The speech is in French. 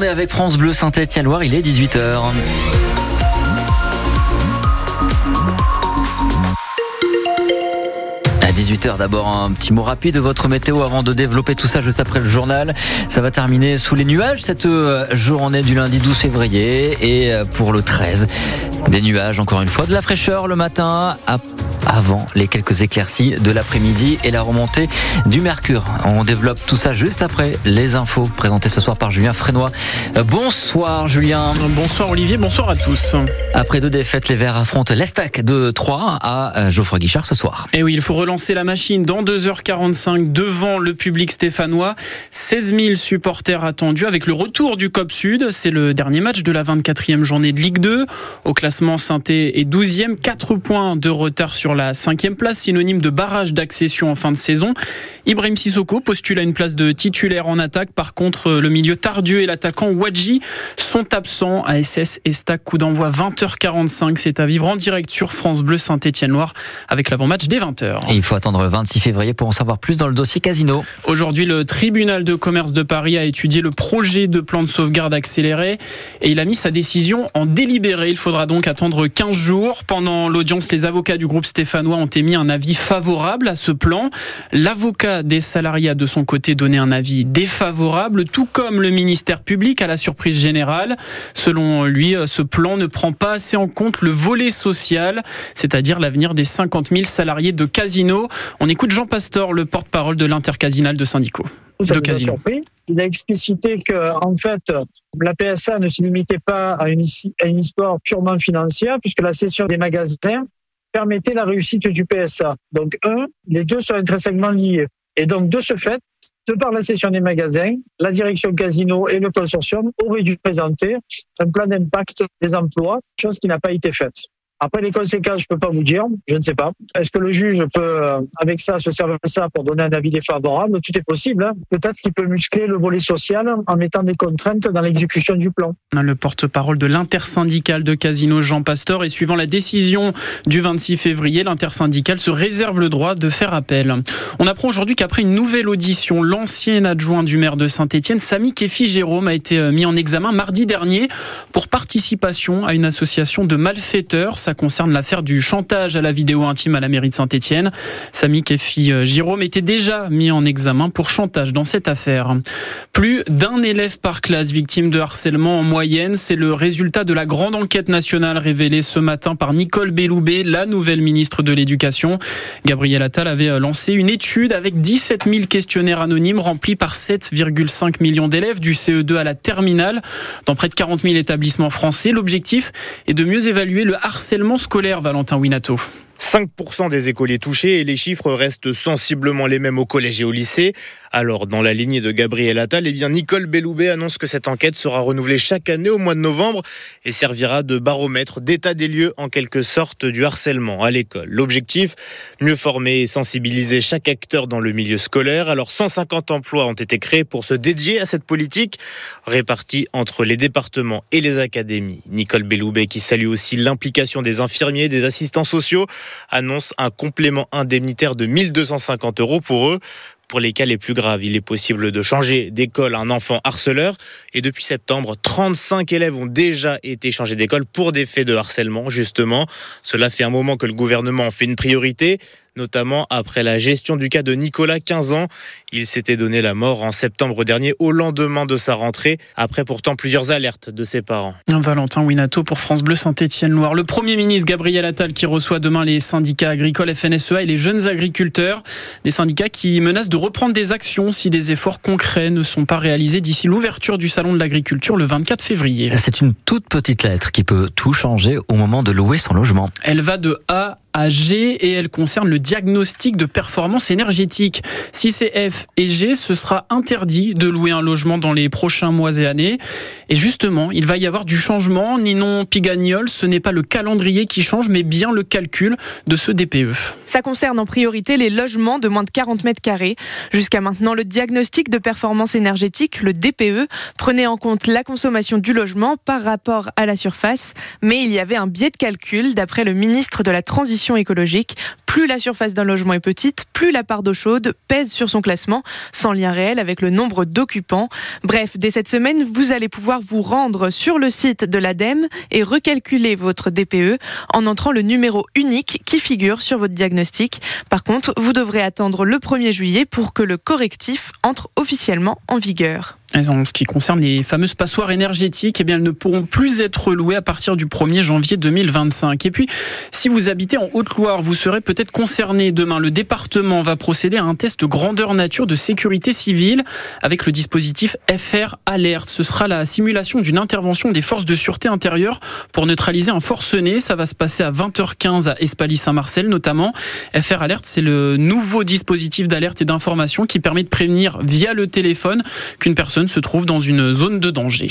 journée avec France Bleu Saint-Étienne-Loire, il est 18h. 18h d'abord un petit mot rapide de votre météo avant de développer tout ça juste après le journal. Ça va terminer sous les nuages cette euh, journée du lundi 12 février et euh, pour le 13 des nuages encore une fois de la fraîcheur le matin avant les quelques éclaircies de l'après-midi et la remontée du mercure. On développe tout ça juste après les infos présentées ce soir par Julien Frénois. Euh, bonsoir Julien. Bonsoir Olivier, bonsoir à tous. Après deux défaites, les Verts affrontent l'Estac de 3 à Geoffroy Guichard ce soir. Et oui, il faut relancer la machine dans 2h45 devant le public stéphanois. 16 000 supporters attendus avec le retour du COP Sud. C'est le dernier match de la 24e journée de Ligue 2. Au classement, saint est 12e, 4 points de retard sur la 5e place, synonyme de barrage d'accession en fin de saison. Ibrahim Sissoko postule à une place de titulaire en attaque. Par contre, le milieu Tardieu et l'attaquant Wadji sont absents à SS Estac. Coup d'envoi 20h45. C'est à vivre en direct sur France Bleu Saint-Étienne-Loire avec l'avant-match des 20h. il faut attendre le 26 février pour en savoir plus dans le dossier Casino. Aujourd'hui, le tribunal de commerce de Paris a étudié le projet de plan de sauvegarde accéléré et il a mis sa décision en délibéré. Il faudra donc attendre 15 jours. Pendant l'audience, les avocats du groupe stéphanois ont émis un avis favorable à ce plan. L'avocat des salariés a de son côté donné un avis défavorable, tout comme le ministère public à la surprise générale. Selon lui, ce plan ne prend pas assez en compte le volet social, c'est-à-dire l'avenir des 50 000 salariés de Casino. On écoute Jean Pastor, le porte-parole de l'intercasinal de syndicaux. De surpris. Il a explicité que, en fait, la PSA ne se limitait pas à une, à une histoire purement financière, puisque la cession des magasins permettait la réussite du PSA. Donc, un, les deux sont intrinsèquement liés. Et donc, de ce fait, de par la cession des magasins, la direction casino et le consortium auraient dû présenter un plan d'impact des emplois, chose qui n'a pas été faite. Après les conséquences, je peux pas vous dire, je ne sais pas. Est-ce que le juge peut, euh, avec ça, se servir de ça pour donner un avis défavorable? Tout est possible. Hein. Peut-être qu'il peut muscler le volet social en mettant des contraintes dans l'exécution du plan. Le porte-parole de l'intersyndicale de Casino, Jean Pasteur, et suivant la décision du 26 février, l'intersyndicale se réserve le droit de faire appel. On apprend aujourd'hui qu'après une nouvelle audition, l'ancien adjoint du maire de Saint-Etienne, Samy Kefi Jérôme, a été euh, mis en examen mardi dernier pour participation à une association de malfaiteurs. Concerne l'affaire du chantage à la vidéo intime à la mairie de Saint-Etienne. Samy Kefi euh, Jérôme était déjà mis en examen pour chantage dans cette affaire. Plus d'un élève par classe victime de harcèlement en moyenne, c'est le résultat de la grande enquête nationale révélée ce matin par Nicole Belloubet, la nouvelle ministre de l'Éducation. Gabriel Attal avait euh, lancé une étude avec 17 000 questionnaires anonymes remplis par 7,5 millions d'élèves du CE2 à la terminale dans près de 40 000 établissements français. L'objectif est de mieux évaluer le harcèlement scolaire, Valentin Winato 5% des écoliers touchés et les chiffres restent sensiblement les mêmes au collège et au lycée. Alors, dans la lignée de Gabriel Attal, eh bien, Nicole Belloubet annonce que cette enquête sera renouvelée chaque année au mois de novembre et servira de baromètre d'état des lieux en quelque sorte du harcèlement à l'école. L'objectif, mieux former et sensibiliser chaque acteur dans le milieu scolaire. Alors, 150 emplois ont été créés pour se dédier à cette politique, répartis entre les départements et les académies. Nicole Belloubet, qui salue aussi l'implication des infirmiers, des assistants sociaux, annonce un complément indemnitaire de 1250 euros pour eux pour les cas les plus graves. Il est possible de changer d'école un enfant harceleur. Et depuis septembre, 35 élèves ont déjà été changés d'école pour des faits de harcèlement, justement. Cela fait un moment que le gouvernement en fait une priorité notamment après la gestion du cas de Nicolas, 15 ans. Il s'était donné la mort en septembre dernier au lendemain de sa rentrée, après pourtant plusieurs alertes de ses parents. Valentin Winato pour France Bleu Saint-Étienne-Loire. Le Premier ministre Gabriel Attal qui reçoit demain les syndicats agricoles FNSEA et les jeunes agriculteurs. Des syndicats qui menacent de reprendre des actions si des efforts concrets ne sont pas réalisés d'ici l'ouverture du Salon de l'agriculture le 24 février. C'est une toute petite lettre qui peut tout changer au moment de louer son logement. Elle va de A à G et elle concerne le diagnostic de performance énergétique. Si c'est F et G, ce sera interdit de louer un logement dans les prochains mois et années. Et justement, il va y avoir du changement. Ninon Pigagnol, ce n'est pas le calendrier qui change, mais bien le calcul de ce DPE. Ça concerne en priorité les logements de moins de 40 mètres carrés. Jusqu'à maintenant, le diagnostic de performance énergétique, le DPE, prenait en compte la consommation du logement par rapport à la surface. Mais il y avait un biais de calcul, d'après le ministre de la Transition écologique. Plus la surface d'un logement est petite, plus la part d'eau chaude pèse sur son classement, sans lien réel avec le nombre d'occupants. Bref, dès cette semaine, vous allez pouvoir vous rendre sur le site de l'ADEME et recalculer votre DPE en entrant le numéro unique qui figure sur votre diagnostic. Par contre, vous devrez attendre le 1er juillet pour que le correctif entre officiellement en vigueur. En ce qui concerne les fameuses passoires énergétiques, eh bien, elles ne pourront plus être louées à partir du 1er janvier 2025. Et puis, si vous habitez en Haute-Loire, vous serez peut-être concerné. Demain, le département va procéder à un test grandeur nature de sécurité civile avec le dispositif FR Alert. Ce sera la simulation d'une intervention des forces de sûreté intérieure pour neutraliser un forcené. Ça va se passer à 20h15 à Espaly-Saint-Marcel notamment. FR Alert, c'est le nouveau dispositif d'alerte et d'information qui permet de prévenir via le téléphone qu'une personne se trouve dans une zone de danger.